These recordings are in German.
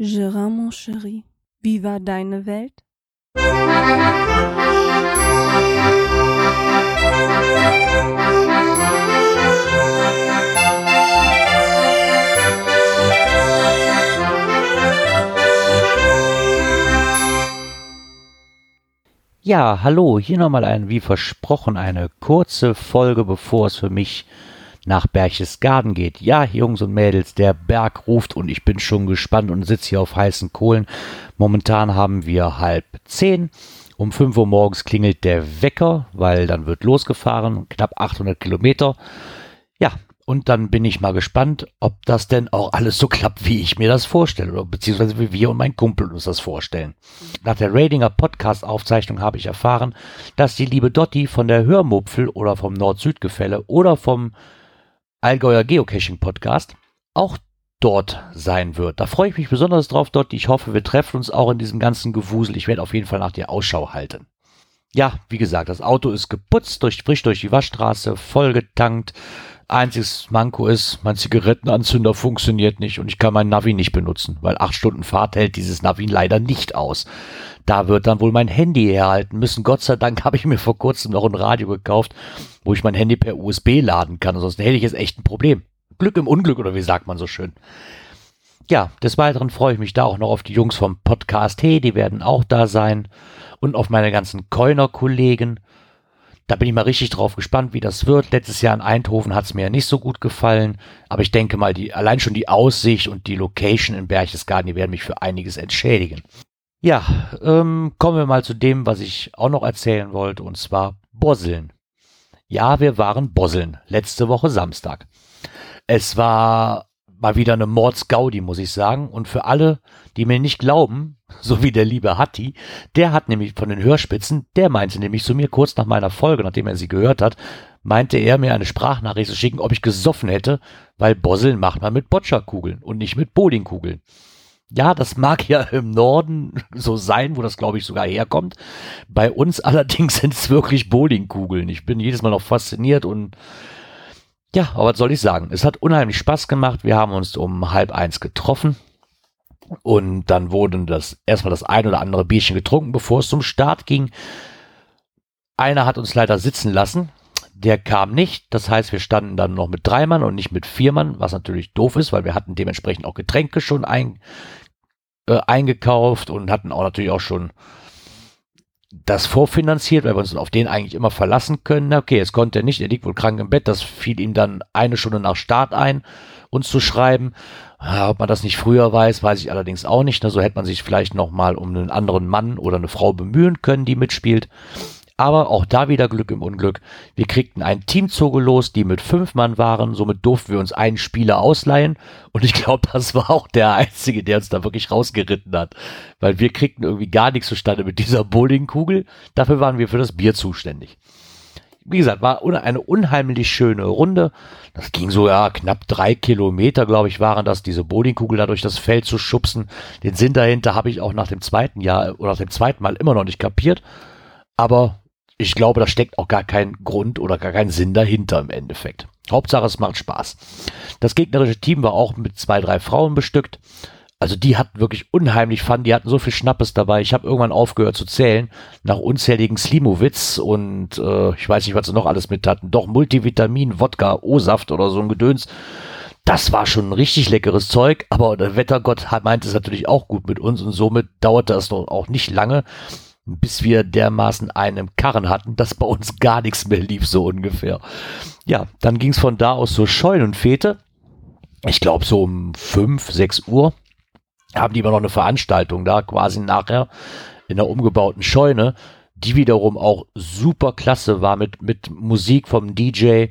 Gérard, mon chéri, wie war deine Welt? Ja, hallo, hier nochmal ein, wie versprochen, eine kurze Folge, bevor es für mich nach Berchtesgaden geht. Ja, Jungs und Mädels, der Berg ruft und ich bin schon gespannt und sitze hier auf heißen Kohlen. Momentan haben wir halb zehn. Um fünf Uhr morgens klingelt der Wecker, weil dann wird losgefahren, knapp 800 Kilometer. Ja, und dann bin ich mal gespannt, ob das denn auch alles so klappt, wie ich mir das vorstelle, oder beziehungsweise wie wir und mein Kumpel uns das vorstellen. Nach der Radinger Podcast-Aufzeichnung habe ich erfahren, dass die liebe Dotti von der Hörmupfel oder vom Nord-Süd-Gefälle oder vom Allgäuer Geocaching Podcast auch dort sein wird. Da freue ich mich besonders drauf, Dotti. Ich hoffe, wir treffen uns auch in diesem ganzen Gewusel. Ich werde auf jeden Fall nach dir Ausschau halten. Ja, wie gesagt, das Auto ist geputzt, durch, frisch durch die Waschstraße, vollgetankt. Einziges Manko ist, mein Zigarettenanzünder funktioniert nicht und ich kann mein Navi nicht benutzen, weil acht Stunden Fahrt hält dieses Navi leider nicht aus. Da wird dann wohl mein Handy herhalten müssen. Gott sei Dank habe ich mir vor kurzem noch ein Radio gekauft, wo ich mein Handy per USB laden kann. Ansonsten hätte ich jetzt echt ein Problem. Glück im Unglück oder wie sagt man so schön. Ja, des Weiteren freue ich mich da auch noch auf die Jungs vom Podcast Hey, die werden auch da sein und auf meine ganzen Coiner-Kollegen. Da bin ich mal richtig drauf gespannt, wie das wird. Letztes Jahr in Eindhoven hat es mir ja nicht so gut gefallen, aber ich denke mal, die, allein schon die Aussicht und die Location in Berchtesgaden, die werden mich für einiges entschädigen. Ja, ähm, kommen wir mal zu dem, was ich auch noch erzählen wollte, und zwar Bosseln. Ja, wir waren Bosseln, letzte Woche Samstag. Es war mal wieder eine Mordsgaudi, muss ich sagen. Und für alle, die mir nicht glauben, so wie der liebe Hatti, der hat nämlich von den Hörspitzen, der meinte nämlich zu mir kurz nach meiner Folge, nachdem er sie gehört hat, meinte er mir eine Sprachnachricht zu schicken, ob ich gesoffen hätte, weil Bosseln macht man mit Boccia-Kugeln und nicht mit Bowlingkugeln. Ja, das mag ja im Norden so sein, wo das glaube ich sogar herkommt. Bei uns allerdings sind es wirklich Bowlingkugeln. Ich bin jedes Mal noch fasziniert und ja, aber was soll ich sagen? Es hat unheimlich Spaß gemacht. Wir haben uns um halb eins getroffen und dann wurden das erstmal das ein oder andere Bierchen getrunken, bevor es zum Start ging. Einer hat uns leider sitzen lassen. Der kam nicht. Das heißt, wir standen dann noch mit drei Mann und nicht mit vier Mann, was natürlich doof ist, weil wir hatten dementsprechend auch Getränke schon ein, äh, eingekauft und hatten auch natürlich auch schon das vorfinanziert, weil wir uns auf den eigentlich immer verlassen können. Okay, jetzt konnte er nicht, er liegt wohl krank im Bett. Das fiel ihm dann eine Stunde nach Start ein, uns zu schreiben. Ja, ob man das nicht früher weiß, weiß ich allerdings auch nicht. So hätte man sich vielleicht noch mal um einen anderen Mann oder eine Frau bemühen können, die mitspielt. Aber auch da wieder Glück im Unglück. Wir kriegten ein Team zugelost, die mit fünf Mann waren. Somit durften wir uns einen Spieler ausleihen. Und ich glaube, das war auch der Einzige, der uns da wirklich rausgeritten hat. Weil wir kriegten irgendwie gar nichts zustande mit dieser Bowlingkugel. Dafür waren wir für das Bier zuständig. Wie gesagt, war eine unheimlich schöne Runde. Das ging so, ja, knapp drei Kilometer, glaube ich, waren das, diese Bowlingkugel da durch das Feld zu schubsen. Den Sinn dahinter habe ich auch nach dem zweiten Jahr oder nach dem zweiten Mal immer noch nicht kapiert. Aber ich glaube, da steckt auch gar kein Grund oder gar kein Sinn dahinter im Endeffekt. Hauptsache, es macht Spaß. Das gegnerische Team war auch mit zwei, drei Frauen bestückt. Also die hatten wirklich unheimlich Fun, die hatten so viel Schnappes dabei. Ich habe irgendwann aufgehört zu zählen, nach unzähligen Slimowitz und äh, ich weiß nicht, was sie noch alles mit hatten. Doch Multivitamin, Wodka, O-Saft oder so ein Gedöns. Das war schon ein richtig leckeres Zeug, aber der Wettergott meinte es natürlich auch gut mit uns und somit dauerte es noch auch nicht lange, bis wir dermaßen einen Karren hatten, dass bei uns gar nichts mehr lief, so ungefähr. Ja, dann ging es von da aus zur Scheunenfete. Ich glaube, so um 5, 6 Uhr haben die immer noch eine Veranstaltung da, quasi nachher in der umgebauten Scheune, die wiederum auch super klasse war mit, mit Musik vom DJ,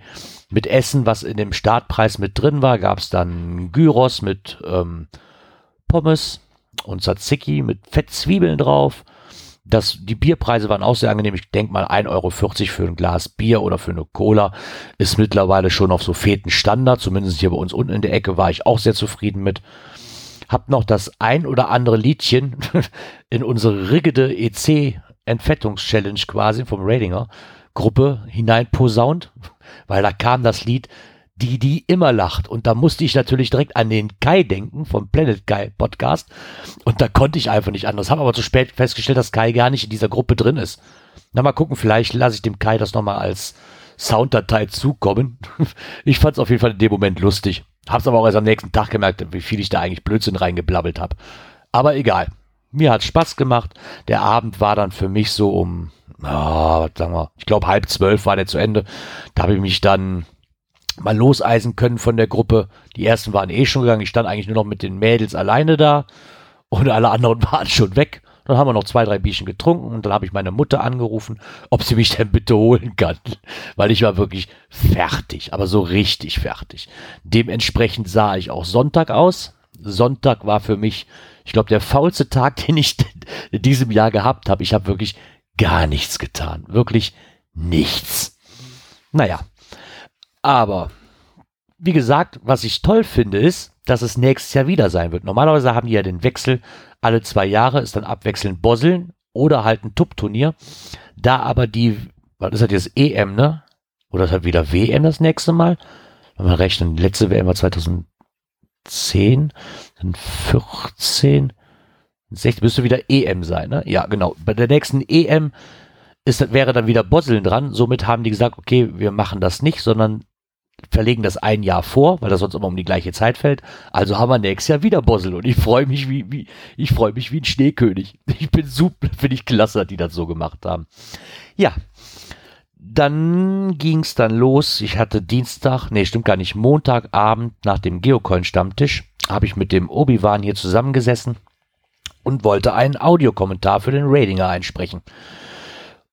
mit Essen, was in dem Startpreis mit drin war. Gab es dann Gyros mit ähm, Pommes und Tzatziki mit Fettzwiebeln drauf das, die Bierpreise waren auch sehr angenehm. Ich denke mal 1,40 Euro für ein Glas Bier oder für eine Cola ist mittlerweile schon auf so Feten Standard. Zumindest hier bei uns unten in der Ecke war ich auch sehr zufrieden mit. Hab noch das ein oder andere Liedchen in unsere rigide EC Entfettungschallenge quasi vom Ratinger Gruppe hinein posaunt, weil da kam das Lied die, die immer lacht. Und da musste ich natürlich direkt an den Kai denken vom Planet Kai Podcast. Und da konnte ich einfach nicht anders. Habe aber zu spät festgestellt, dass Kai gar nicht in dieser Gruppe drin ist. Na, mal gucken, vielleicht lasse ich dem Kai das nochmal als Sounddatei zukommen. Ich fand es auf jeden Fall in dem Moment lustig. Hab's aber auch erst am nächsten Tag gemerkt, wie viel ich da eigentlich Blödsinn reingeblabbelt habe. Aber egal. Mir hat Spaß gemacht. Der Abend war dann für mich so um, oh, sagen wir, ich glaube halb zwölf war der zu Ende. Da habe ich mich dann mal loseisen können von der Gruppe. Die ersten waren eh schon gegangen. Ich stand eigentlich nur noch mit den Mädels alleine da und alle anderen waren schon weg. Dann haben wir noch zwei, drei Bierchen getrunken und dann habe ich meine Mutter angerufen, ob sie mich denn bitte holen kann. Weil ich war wirklich fertig, aber so richtig fertig. Dementsprechend sah ich auch Sonntag aus. Sonntag war für mich, ich glaube, der faulste Tag, den ich in diesem Jahr gehabt habe. Ich habe wirklich gar nichts getan. Wirklich nichts. Naja, aber wie gesagt, was ich toll finde, ist, dass es nächstes Jahr wieder sein wird. Normalerweise haben die ja den Wechsel alle zwei Jahre, ist dann abwechselnd Bosseln oder halt ein Tup-Turnier. Da aber die, was ist das jetzt, EM, ne? Oder ist halt wieder WM das nächste Mal? Wenn wir rechnen, die letzte WM war 2010, dann 14, 16, müsste wieder EM sein, ne? Ja, genau. Bei der nächsten EM ist, wäre dann wieder Bosseln dran. Somit haben die gesagt, okay, wir machen das nicht, sondern verlegen das ein Jahr vor, weil das sonst immer um die gleiche Zeit fällt. Also haben wir nächstes Jahr wieder Bossel und ich freue mich wie, wie, ich freue mich wie ein Schneekönig. Ich bin super, finde ich klasse, die das so gemacht haben. Ja. Dann ging es dann los. Ich hatte Dienstag, nee, stimmt gar nicht, Montagabend nach dem Geocoin-Stammtisch habe ich mit dem Obi-Wan hier zusammengesessen und wollte einen Audiokommentar für den Ratinger einsprechen.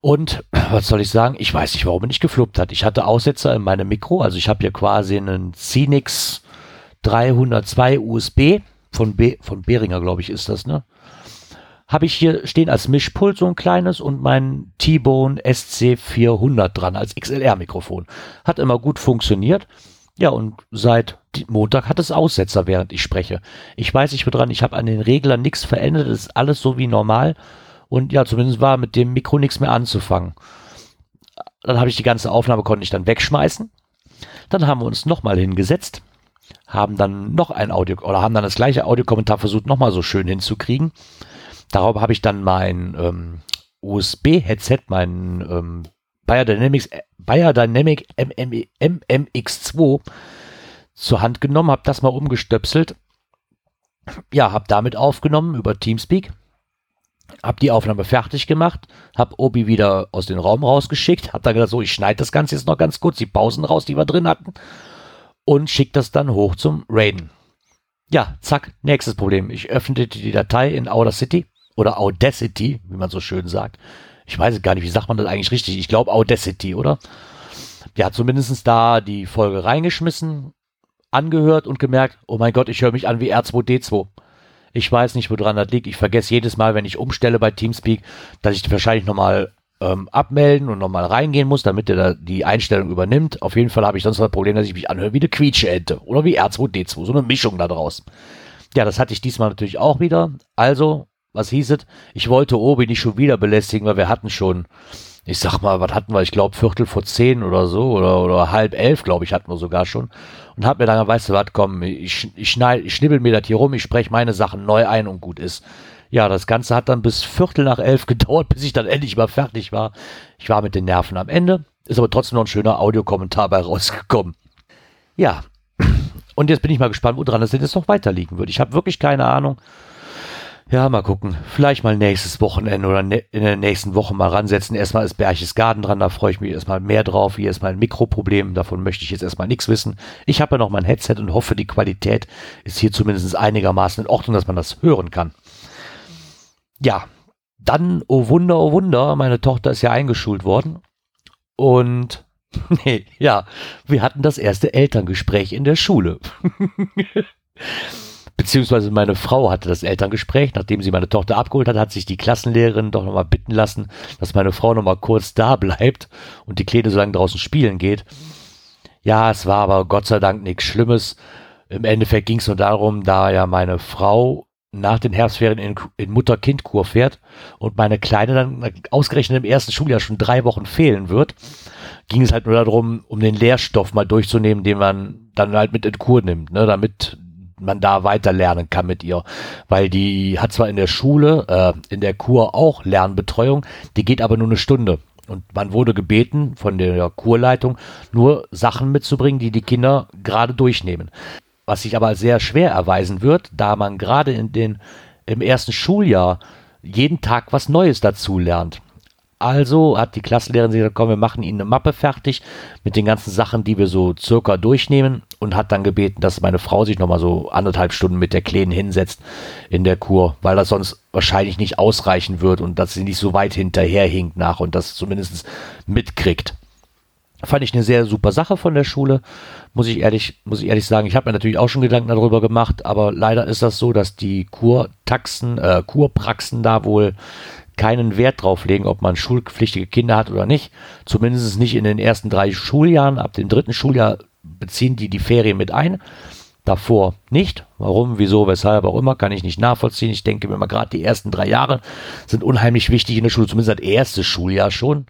Und was soll ich sagen? Ich weiß nicht, warum er nicht gefluppt hat. Ich hatte Aussetzer in meinem Mikro. Also ich habe hier quasi einen Cinix 302 USB von, Be von Behringer, glaube ich, ist das, ne? Habe ich hier stehen als Mischpult so ein kleines und mein T-Bone SC400 dran als XLR-Mikrofon. Hat immer gut funktioniert. Ja, und seit Montag hat es Aussetzer, während ich spreche. Ich weiß nicht, dran, ich habe an den Reglern nichts verändert. Es ist alles so wie normal. Und ja, zumindest war mit dem Mikro nichts mehr anzufangen. Dann habe ich die ganze Aufnahme, konnte ich dann wegschmeißen. Dann haben wir uns nochmal hingesetzt, haben dann noch ein Audio, oder haben dann das gleiche Audiokommentar versucht, nochmal so schön hinzukriegen. Darauf habe ich dann mein ähm, USB-Headset, mein ähm, Biodynamics, Biodynamic MMX2 zur Hand genommen, habe das mal umgestöpselt. Ja, habe damit aufgenommen über Teamspeak hab die Aufnahme fertig gemacht, hab Obi wieder aus dem Raum rausgeschickt, hab dann gesagt, so, ich schneide das Ganze jetzt noch ganz kurz, die Pausen raus, die wir drin hatten, und schick das dann hoch zum Raiden. Ja, zack, nächstes Problem. Ich öffnete die Datei in Audacity oder Audacity, wie man so schön sagt. Ich weiß gar nicht, wie sagt man das eigentlich richtig? Ich glaube Audacity, oder? Ja, zumindest da die Folge reingeschmissen, angehört und gemerkt, oh mein Gott, ich höre mich an wie R2D2. Ich weiß nicht, woran das liegt. Ich vergesse jedes Mal, wenn ich umstelle bei Teamspeak, dass ich wahrscheinlich nochmal ähm, abmelden und nochmal reingehen muss, damit er da die Einstellung übernimmt. Auf jeden Fall habe ich sonst das Problem, dass ich mich anhöre wie eine Quietscheente oder wie R2D2, so eine Mischung da draus. Ja, das hatte ich diesmal natürlich auch wieder. Also, was hieß es? Ich wollte Obi nicht schon wieder belästigen, weil wir hatten schon ich sag mal, was hatten wir? Ich glaube Viertel vor zehn oder so oder, oder halb elf, glaube ich, hatten wir sogar schon. Und hab mir dann, weißt du was, komm, ich, ich, schneid, ich schnibbel mir das hier rum, ich spreche meine Sachen neu ein und gut ist. Ja, das Ganze hat dann bis Viertel nach elf gedauert, bis ich dann endlich mal fertig war. Ich war mit den Nerven am Ende, ist aber trotzdem noch ein schöner Audiokommentar bei rausgekommen. Ja, und jetzt bin ich mal gespannt, woran denn jetzt noch weiter liegen wird. Ich habe wirklich keine Ahnung. Ja, mal gucken. Vielleicht mal nächstes Wochenende oder ne in der nächsten Woche mal ransetzen. Erstmal ist Berchtesgaden dran, da freue ich mich erstmal mehr drauf. Hier ist mein Mikroproblem, davon möchte ich jetzt erstmal nichts wissen. Ich habe ja noch mein Headset und hoffe, die Qualität ist hier zumindest einigermaßen in Ordnung, dass man das hören kann. Ja, dann, oh Wunder, oh Wunder, meine Tochter ist ja eingeschult worden. Und nee, ja, wir hatten das erste Elterngespräch in der Schule. Beziehungsweise meine Frau hatte das Elterngespräch, nachdem sie meine Tochter abgeholt hat, hat sich die Klassenlehrerin doch nochmal bitten lassen, dass meine Frau nochmal kurz da bleibt und die Kleine so lange draußen spielen geht. Ja, es war aber Gott sei Dank nichts Schlimmes. Im Endeffekt ging es nur darum, da ja meine Frau nach den Herbstferien in, in Mutter-Kind-Kur fährt und meine Kleine dann ausgerechnet im ersten Schuljahr schon drei Wochen fehlen wird, ging es halt nur darum, um den Lehrstoff mal durchzunehmen, den man dann halt mit in Kur nimmt, ne, damit man da weiter lernen kann mit ihr. Weil die hat zwar in der Schule, äh, in der Kur auch Lernbetreuung, die geht aber nur eine Stunde. Und man wurde gebeten von der Kurleitung, nur Sachen mitzubringen, die die Kinder gerade durchnehmen was sich aber sehr schwer erweisen wird, da man gerade in den, im ersten Schuljahr jeden Tag was Neues dazu lernt. Also hat die Klassenlehrerin gesagt, komm, wir machen Ihnen eine Mappe fertig mit den ganzen Sachen, die wir so circa durchnehmen und hat dann gebeten, dass meine Frau sich nochmal so anderthalb Stunden mit der Kleinen hinsetzt in der Kur, weil das sonst wahrscheinlich nicht ausreichen wird und dass sie nicht so weit hinterherhinkt nach und das zumindest mitkriegt. Fand ich eine sehr super Sache von der Schule, muss ich ehrlich, muss ich ehrlich sagen. Ich habe mir natürlich auch schon Gedanken darüber gemacht, aber leider ist das so, dass die Kurtaxen, äh, Kurpraxen da wohl keinen Wert drauf legen, ob man schulpflichtige Kinder hat oder nicht. Zumindest nicht in den ersten drei Schuljahren. Ab dem dritten Schuljahr beziehen die die Ferien mit ein. Davor nicht. Warum, wieso, weshalb auch immer, kann ich nicht nachvollziehen. Ich denke mir mal, gerade die ersten drei Jahre sind unheimlich wichtig in der Schule, zumindest das erste Schuljahr schon.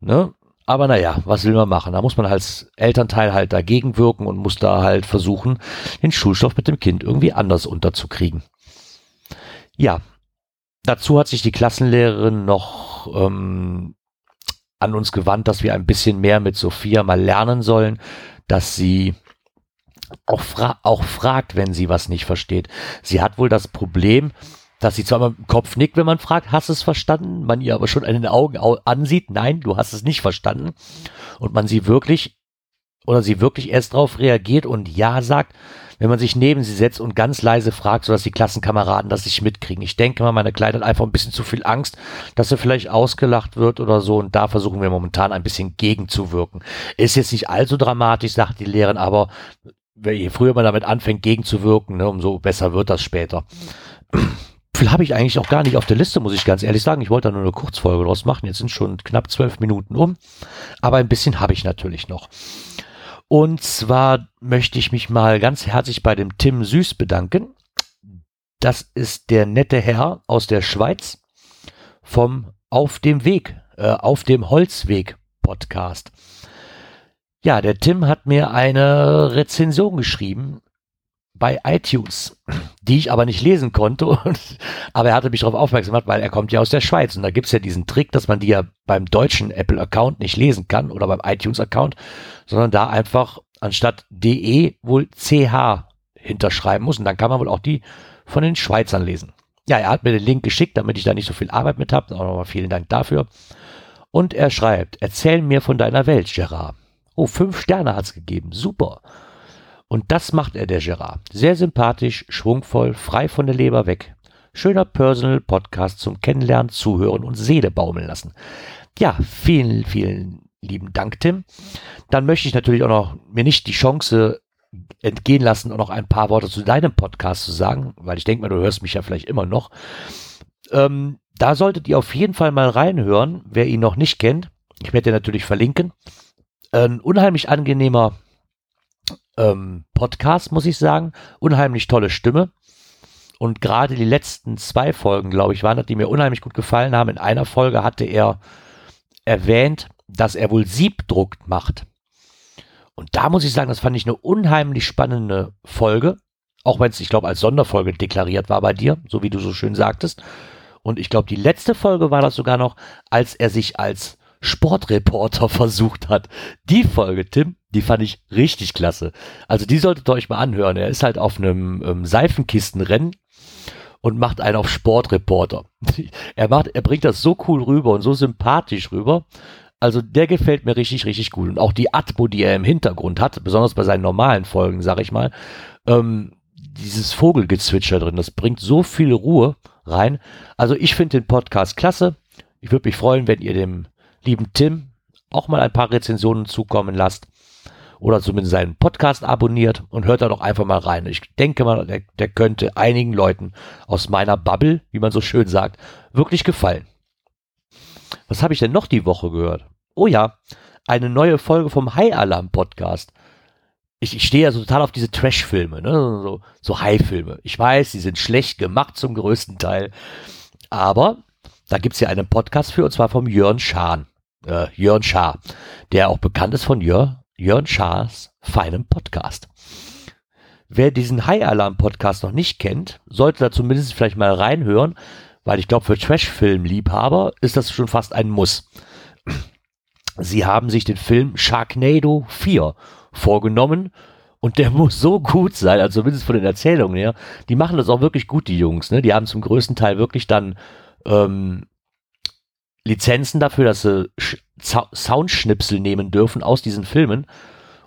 Ne? Aber naja, was will man machen? Da muss man als Elternteil halt dagegen wirken und muss da halt versuchen, den Schulstoff mit dem Kind irgendwie anders unterzukriegen. Ja, dazu hat sich die Klassenlehrerin noch ähm, an uns gewandt, dass wir ein bisschen mehr mit Sophia mal lernen sollen, dass sie auch, fra auch fragt, wenn sie was nicht versteht. Sie hat wohl das Problem, dass sie zwar mit dem Kopf nickt, wenn man fragt, hast du es verstanden? Man ihr aber schon in den Augen ansieht, nein, du hast es nicht verstanden. Und man sie wirklich oder sie wirklich erst darauf reagiert und ja sagt, wenn man sich neben sie setzt und ganz leise fragt, sodass die Klassenkameraden das nicht mitkriegen. Ich denke mal, meine Kleine hat einfach ein bisschen zu viel Angst, dass sie vielleicht ausgelacht wird oder so und da versuchen wir momentan ein bisschen gegenzuwirken. Ist jetzt nicht allzu dramatisch, sagt die Lehrerin, aber je früher man damit anfängt gegenzuwirken, ne, umso besser wird das später viel habe ich eigentlich auch gar nicht auf der Liste, muss ich ganz ehrlich sagen. Ich wollte da nur eine Kurzfolge draus machen. Jetzt sind schon knapp zwölf Minuten um. Aber ein bisschen habe ich natürlich noch. Und zwar möchte ich mich mal ganz herzlich bei dem Tim Süß bedanken. Das ist der nette Herr aus der Schweiz vom Auf dem Weg, äh, auf dem Holzweg Podcast. Ja, der Tim hat mir eine Rezension geschrieben bei iTunes, die ich aber nicht lesen konnte. Und, aber er hatte mich darauf aufmerksam gemacht, weil er kommt ja aus der Schweiz. Und da gibt es ja diesen Trick, dass man die ja beim deutschen Apple-Account nicht lesen kann oder beim iTunes-Account, sondern da einfach anstatt DE wohl CH hinterschreiben muss. Und dann kann man wohl auch die von den Schweizern lesen. Ja, er hat mir den Link geschickt, damit ich da nicht so viel Arbeit mit habe. Auch nochmal vielen Dank dafür. Und er schreibt, erzähl mir von deiner Welt, Gerard. Oh, fünf Sterne hat's gegeben. Super. Und das macht er, der Gerard. Sehr sympathisch, schwungvoll, frei von der Leber weg. Schöner Personal Podcast zum Kennenlernen, Zuhören und Seele baumeln lassen. Ja, vielen, vielen lieben Dank, Tim. Dann möchte ich natürlich auch noch mir nicht die Chance entgehen lassen und noch ein paar Worte zu deinem Podcast zu sagen, weil ich denke mal, du hörst mich ja vielleicht immer noch. Ähm, da solltet ihr auf jeden Fall mal reinhören, wer ihn noch nicht kennt. Ich werde dir natürlich verlinken. Ein unheimlich angenehmer ähm, Podcast, muss ich sagen. Unheimlich tolle Stimme. Und gerade die letzten zwei Folgen, glaube ich, waren das, die mir unheimlich gut gefallen haben. In einer Folge hatte er erwähnt, dass er wohl Siebdruck macht. Und da muss ich sagen, das fand ich eine unheimlich spannende Folge. Auch wenn es, ich glaube, als Sonderfolge deklariert war bei dir, so wie du so schön sagtest. Und ich glaube, die letzte Folge war das sogar noch, als er sich als Sportreporter versucht hat. Die Folge, Tim, die fand ich richtig klasse. Also die solltet ihr euch mal anhören. Er ist halt auf einem ähm, Seifenkistenrennen und macht einen auf Sportreporter. er macht, er bringt das so cool rüber und so sympathisch rüber. Also der gefällt mir richtig, richtig gut. Und auch die Atmo, die er im Hintergrund hat, besonders bei seinen normalen Folgen, sag ich mal, ähm, dieses Vogelgezwitscher drin, das bringt so viel Ruhe rein. Also ich finde den Podcast klasse. Ich würde mich freuen, wenn ihr dem lieben Tim auch mal ein paar Rezensionen zukommen lasst oder zumindest seinen Podcast abonniert und hört da doch einfach mal rein. Ich denke mal, der, der könnte einigen Leuten aus meiner Bubble, wie man so schön sagt, wirklich gefallen. Was habe ich denn noch die Woche gehört? Oh ja, eine neue Folge vom High Alarm Podcast. ich, ich stehe ja so total auf diese Trash-Filme, ne? so, so High-Filme. Ich weiß, die sind schlecht gemacht zum größten Teil, aber da gibt's ja einen Podcast für, und zwar vom Jörn Schahn, äh, Jörn Schaar, der auch bekannt ist von Jörn, Jörn Schaars feinem Podcast. Wer diesen High Alarm Podcast noch nicht kennt, sollte da zumindest vielleicht mal reinhören, weil ich glaube, für Trash-Film-Liebhaber ist das schon fast ein Muss. Sie haben sich den Film Sharknado 4 vorgenommen und der muss so gut sein, also zumindest von den Erzählungen her. Die machen das auch wirklich gut, die Jungs. Ne? Die haben zum größten Teil wirklich dann ähm, Lizenzen dafür, dass sie Soundschnipsel nehmen dürfen aus diesen Filmen.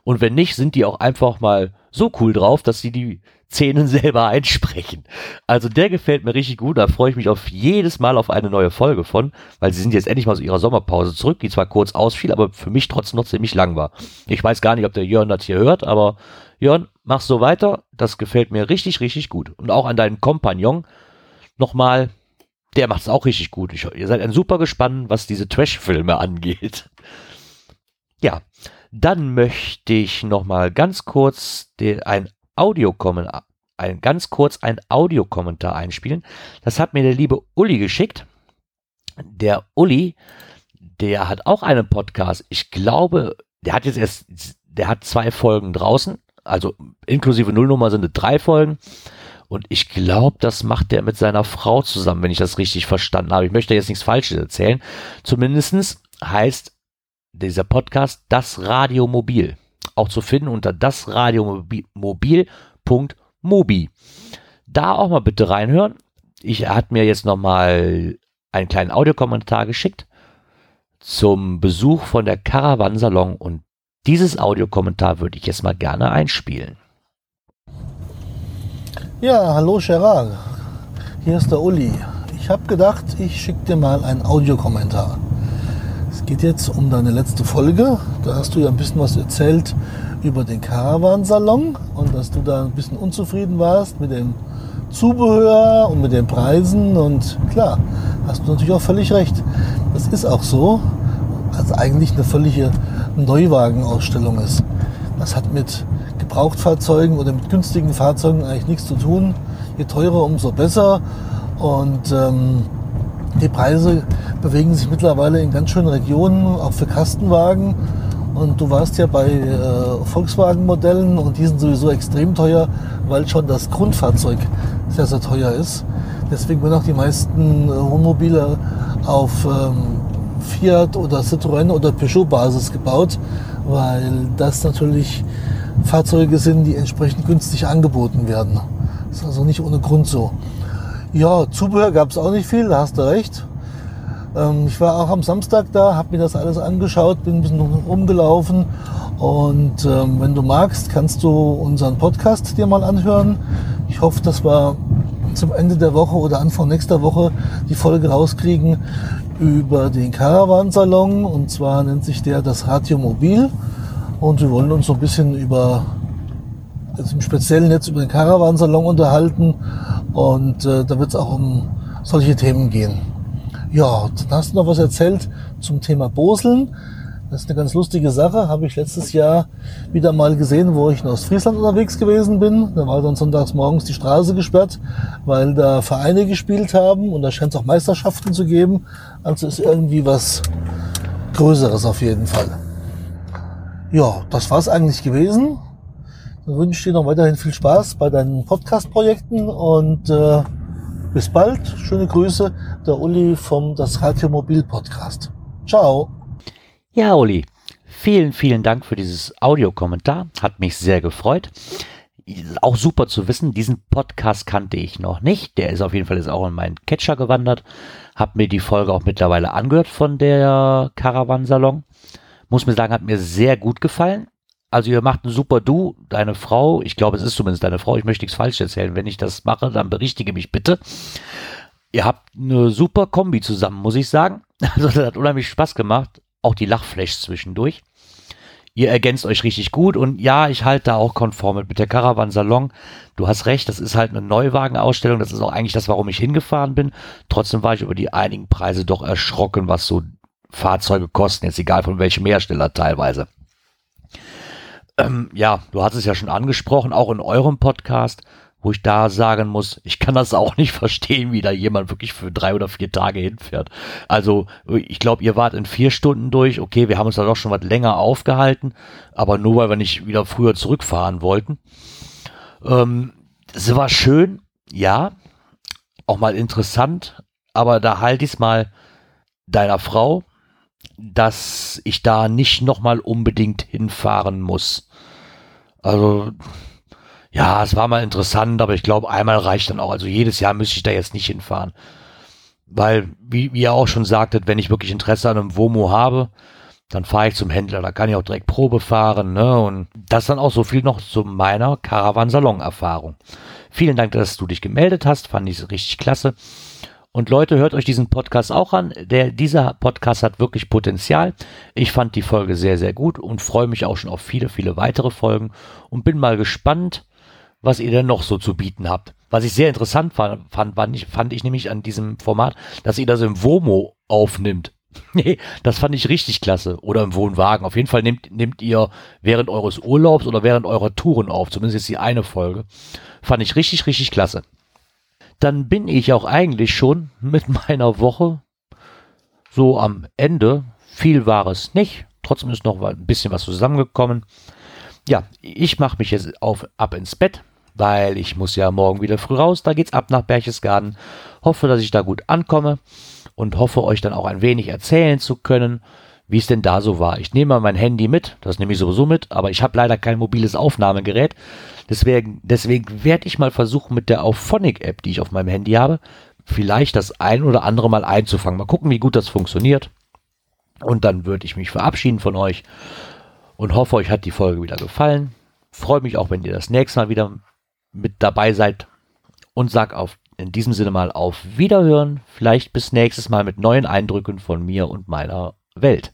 Und wenn nicht, sind die auch einfach mal so cool drauf, dass sie die Szenen selber einsprechen. Also der gefällt mir richtig gut. Da freue ich mich auf jedes Mal auf eine neue Folge von, weil sie sind jetzt endlich mal aus ihrer Sommerpause zurück, die zwar kurz ausfiel, aber für mich trotzdem noch ziemlich lang war. Ich weiß gar nicht, ob der Jörn das hier hört, aber Jörn, mach so weiter. Das gefällt mir richtig, richtig gut. Und auch an deinen Kompagnon nochmal, der macht es auch richtig gut. Ich, ihr seid ein super gespannt, was diese Trash-Filme angeht. Ja, dann möchte ich nochmal ganz kurz den, ein Audiokommentar, ein, ganz kurz ein Audiokommentar einspielen. Das hat mir der liebe Uli geschickt. Der Uli, der hat auch einen Podcast. Ich glaube, der hat jetzt erst, der hat zwei Folgen draußen. Also inklusive Nullnummer sind es drei Folgen. Und ich glaube, das macht der mit seiner Frau zusammen, wenn ich das richtig verstanden habe. Ich möchte jetzt nichts Falsches erzählen. Zumindestens heißt dieser Podcast Das Radio Mobil. Auch zu finden unter dasradiomobil.mobi. Da auch mal bitte reinhören. Ich, er hat mir jetzt nochmal einen kleinen Audiokommentar geschickt zum Besuch von der Caravansalon und dieses Audiokommentar würde ich jetzt mal gerne einspielen. Ja, hallo Gerard. Hier ist der Uli. Ich habe gedacht, ich schicke dir mal einen Audiokommentar. Es geht jetzt um deine letzte Folge. Da hast du ja ein bisschen was erzählt über den Caravansalon und dass du da ein bisschen unzufrieden warst mit dem Zubehör und mit den Preisen. Und klar, hast du natürlich auch völlig recht. Das ist auch so, als eigentlich eine völlige Neuwagenausstellung ist. Das hat mit Gebrauchtfahrzeugen oder mit günstigen Fahrzeugen eigentlich nichts zu tun. Je teurer, umso besser. Und ähm, die Preise bewegen sich mittlerweile in ganz schönen Regionen, auch für Kastenwagen. Und du warst ja bei äh, Volkswagen-Modellen und die sind sowieso extrem teuer, weil schon das Grundfahrzeug sehr, sehr teuer ist. Deswegen werden auch die meisten äh, Wohnmobile auf ähm, Fiat oder Citroën oder Peugeot-Basis gebaut, weil das natürlich Fahrzeuge sind, die entsprechend günstig angeboten werden. Das ist also nicht ohne Grund so. Ja, Zubehör gab es auch nicht viel, da hast du recht. Ähm, ich war auch am Samstag da, habe mir das alles angeschaut, bin ein bisschen rumgelaufen und ähm, wenn du magst, kannst du unseren Podcast dir mal anhören. Ich hoffe, dass wir zum Ende der Woche oder Anfang nächster Woche die Folge rauskriegen über den Caravansalon und zwar nennt sich der das Radio Mobil und wir wollen uns so ein bisschen über, jetzt im Speziellen jetzt über den Caravansalon unterhalten. Und äh, da wird es auch um solche Themen gehen. Ja, dann hast du noch was erzählt zum Thema Boseln. Das ist eine ganz lustige Sache. Habe ich letztes Jahr wieder mal gesehen, wo ich in Ostfriesland unterwegs gewesen bin. Da war dann sonntags morgens die Straße gesperrt, weil da Vereine gespielt haben und da scheint es auch Meisterschaften zu geben. Also ist irgendwie was Größeres auf jeden Fall. Ja, das war's eigentlich gewesen. Dann wünsche ich dir noch weiterhin viel Spaß bei deinen Podcast-Projekten und äh, bis bald. Schöne Grüße, der Uli vom Das Radio Mobil Podcast. Ciao. Ja, Uli, vielen, vielen Dank für dieses Audiokommentar. Hat mich sehr gefreut. Auch super zu wissen, diesen Podcast kannte ich noch nicht. Der ist auf jeden Fall jetzt auch in meinen Catcher gewandert. Hab mir die Folge auch mittlerweile angehört von der Caravansalon. Muss mir sagen, hat mir sehr gut gefallen. Also ihr macht ein super Du, deine Frau, ich glaube, es ist zumindest deine Frau, ich möchte nichts falsch erzählen. Wenn ich das mache, dann berichtige mich bitte. Ihr habt eine super Kombi zusammen, muss ich sagen. Also das hat unheimlich Spaß gemacht. Auch die Lachflash zwischendurch. Ihr ergänzt euch richtig gut und ja, ich halte da auch konform mit, mit der Caravan Salon. Du hast recht, das ist halt eine Neuwagenausstellung. Das ist auch eigentlich das, warum ich hingefahren bin. Trotzdem war ich über die einigen Preise doch erschrocken, was so Fahrzeuge kosten, jetzt egal von welchem Hersteller teilweise. ähm, ja, du hast es ja schon angesprochen, auch in eurem Podcast, wo ich da sagen muss, ich kann das auch nicht verstehen, wie da jemand wirklich für drei oder vier Tage hinfährt. Also ich glaube, ihr wart in vier Stunden durch. Okay, wir haben uns da doch schon was länger aufgehalten, aber nur weil wir nicht wieder früher zurückfahren wollten. Ähm, es war schön, ja, auch mal interessant, aber da halte ich es mal deiner Frau, dass ich da nicht nochmal unbedingt hinfahren muss. Also, ja, es war mal interessant, aber ich glaube, einmal reicht dann auch. Also jedes Jahr müsste ich da jetzt nicht hinfahren. Weil, wie, wie ihr auch schon sagtet, wenn ich wirklich Interesse an einem WOMO habe, dann fahre ich zum Händler, da kann ich auch direkt Probe fahren, ne? Und das dann auch so viel noch zu meiner Caravan-Salon-Erfahrung. Vielen Dank, dass du dich gemeldet hast, fand ich richtig klasse. Und Leute, hört euch diesen Podcast auch an. Der, dieser Podcast hat wirklich Potenzial. Ich fand die Folge sehr, sehr gut und freue mich auch schon auf viele, viele weitere Folgen und bin mal gespannt, was ihr denn noch so zu bieten habt. Was ich sehr interessant fand, fand, fand, ich, fand ich nämlich an diesem Format, dass ihr das im Womo aufnimmt. Nee, das fand ich richtig klasse. Oder im Wohnwagen. Auf jeden Fall nehmt, nehmt ihr während eures Urlaubs oder während eurer Touren auf. Zumindest jetzt die eine Folge. Fand ich richtig, richtig klasse. Dann bin ich auch eigentlich schon mit meiner Woche so am Ende. Viel war es nicht. Trotzdem ist noch ein bisschen was zusammengekommen. Ja, ich mache mich jetzt auf, ab ins Bett, weil ich muss ja morgen wieder früh raus. Da geht's ab nach Berchtesgaden. Hoffe, dass ich da gut ankomme und hoffe euch dann auch ein wenig erzählen zu können, wie es denn da so war. Ich nehme mal mein Handy mit, das nehme ich sowieso mit, aber ich habe leider kein mobiles Aufnahmegerät. Deswegen, deswegen werde ich mal versuchen, mit der Auphonic-App, die ich auf meinem Handy habe, vielleicht das ein oder andere Mal einzufangen. Mal gucken, wie gut das funktioniert. Und dann würde ich mich verabschieden von euch und hoffe, euch hat die Folge wieder gefallen. Freue mich auch, wenn ihr das nächste Mal wieder mit dabei seid und sag auf in diesem Sinne mal auf Wiederhören. Vielleicht bis nächstes Mal mit neuen Eindrücken von mir und meiner Welt.